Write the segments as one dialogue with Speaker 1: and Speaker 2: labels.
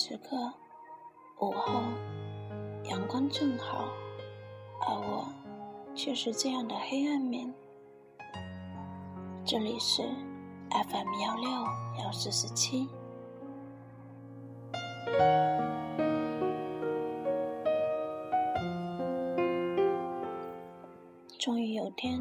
Speaker 1: 此刻，午后，阳光正好，而我却是这样的黑暗面。这里是 FM 幺六幺四四七。终于有天，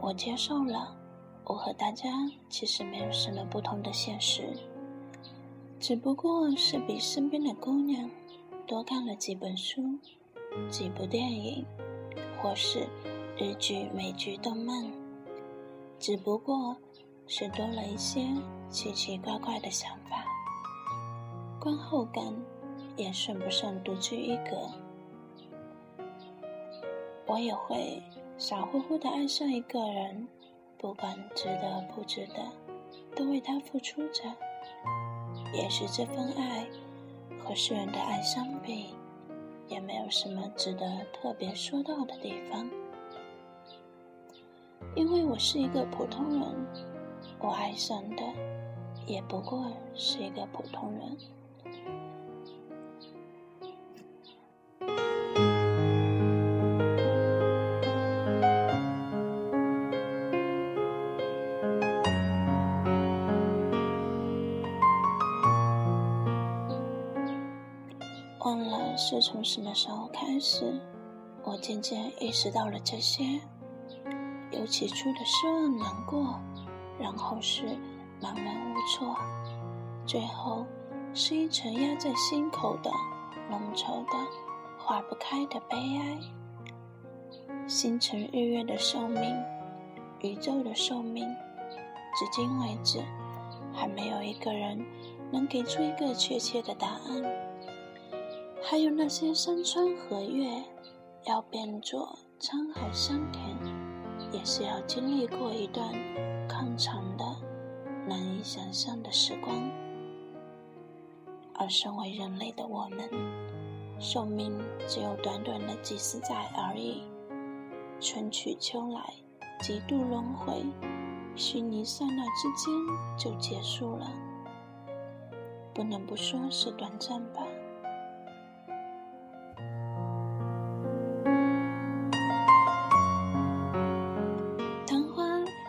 Speaker 1: 我接受了，我和大家其实没有什么不同的现实。只不过是比身边的姑娘多看了几本书、几部电影，或是日剧、美剧、动漫。只不过是多了一些奇奇怪怪的想法，观后感也算不上独具一格。我也会傻乎乎的爱上一个人，不管值得不值得，都为他付出着。也许这份爱和世人的爱相比，也没有什么值得特别说到的地方。因为我是一个普通人，我爱上的也不过是一个普通人。忘了是从什么时候开始，我渐渐意识到了这些，由起初的失望、难过，然后是茫然无措，最后是一层压在心口的浓稠的、化不开的悲哀。星辰日月的寿命，宇宙的寿命，至今为止，还没有一个人能给出一个确切的答案。还有那些山川河岳，要变作沧海桑田，也是要经历过一段漫长的、难以想象的时光。而身为人类的我们，寿命只有短短的几十载而已，春去秋来，几度轮回，虚拟刹那之间就结束了。不能不说是短暂吧。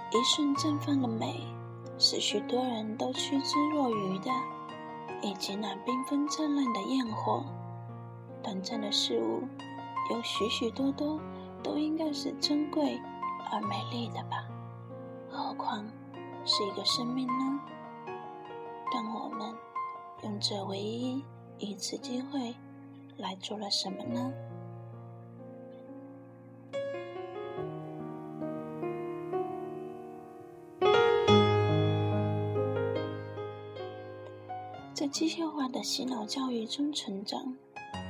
Speaker 1: 一瞬绽放的美，是许多人都趋之若鹜的，以及那缤纷灿烂的焰火。短暂的事物，有许许多多，都应该是珍贵而美丽的吧？何况是一个生命呢？但我们用这唯一一次机会，来做了什么呢？在机械化的洗脑教育中成长，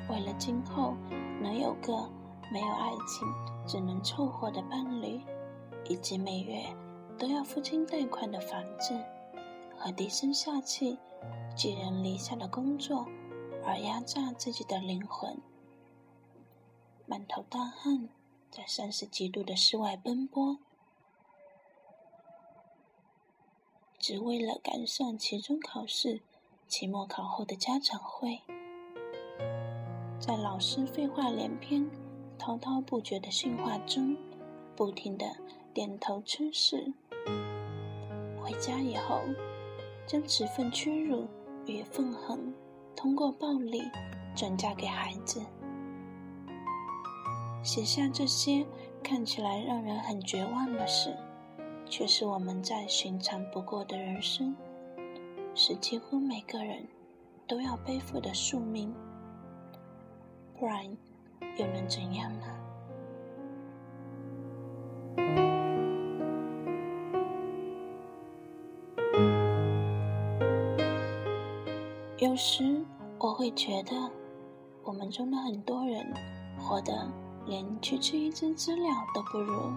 Speaker 1: 为了今后能有个没有爱情只能凑合的伴侣，以及每月都要付清贷款的房子和低声下气、寄人篱下的工作，而压榨自己的灵魂，满头大汗，在三十几度的室外奔波，只为了赶上期中考试。期末考后的家长会，在老师废话连篇、滔滔不绝的训话中，不停的点头称是。回家以后，将此份屈辱与愤恨，通过暴力转嫁给孩子，写下这些看起来让人很绝望的事，却是我们再寻常不过的人生。是几乎每个人都要背负的宿命，不然又能怎样呢？有时我会觉得，我们中的很多人活得连区区一只知了都不如，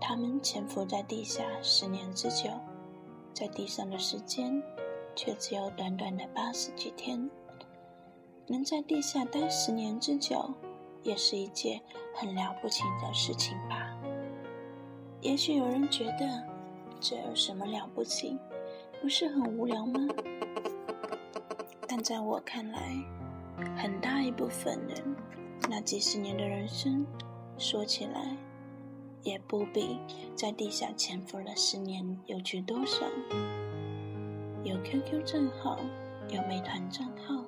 Speaker 1: 他们潜伏在地下十年之久，在地上的时间。却只有短短的八十几天，能在地下待十年之久，也是一件很了不起的事情吧。也许有人觉得，这有什么了不起？不是很无聊吗？但在我看来，很大一部分人，那几十年的人生，说起来，也不比在地下潜伏了十年有趣多少。有 QQ 账号，有美团账号，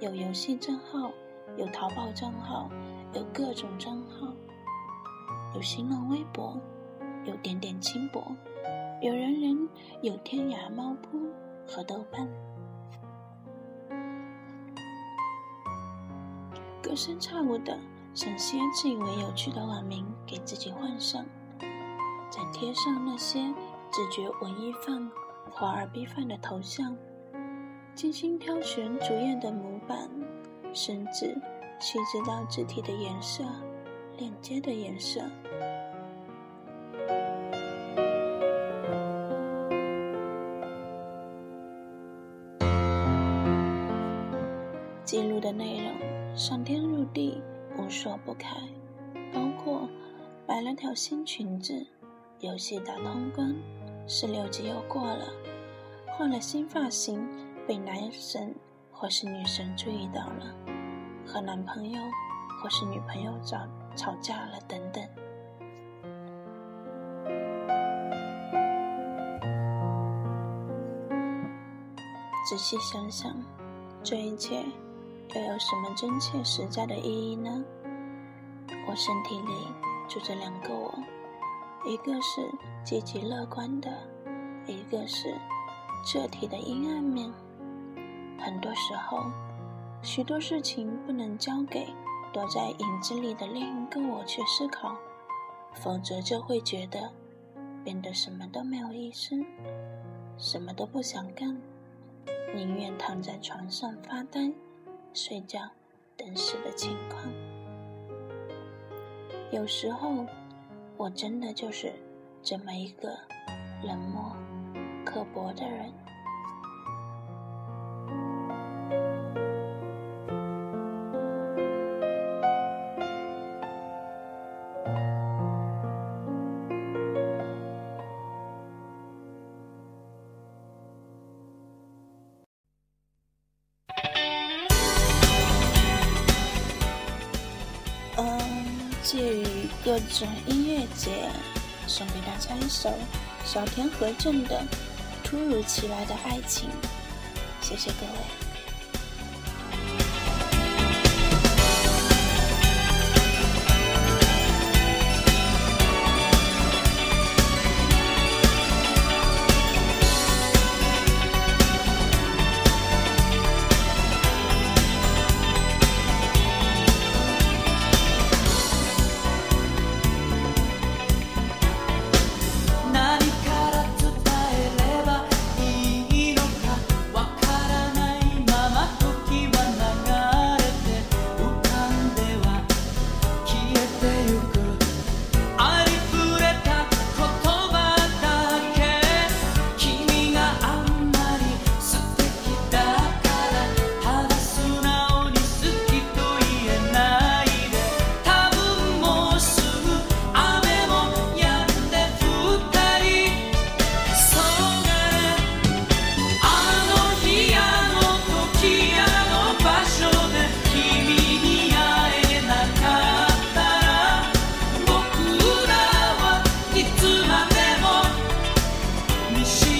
Speaker 1: 有游戏账号，有淘宝账号，有各种账号，有新浪微博，有点点轻薄，有人人，有天涯、猫扑和豆瓣。隔三差五的想些自以为有趣的网名给自己换上，再贴上那些只觉文艺范。华而不范的头像，精心挑选主页的模板，甚至细致到字体的颜色、链接的颜色，新裙子，游戏打通关。十六级又过了，换了新发型，被男神或是女神注意到了，和男朋友或是女朋友吵吵架了等等。仔细想想，这一切又有什么真切实在的意义呢？我身体里住着两个我。一个是积极乐观的，一个是彻底的阴暗面。很多时候，许多事情不能交给躲在影子里的另一个我去思考，否则就会觉得变得什么都没有意思，什么都不想干，宁愿躺在床上发呆、睡觉等死的情况。有时候。我真的就是这么一个冷漠、刻薄的人。各种音乐节，送给大家一首小田和正的《突如其来的爱情》，谢谢各位。she.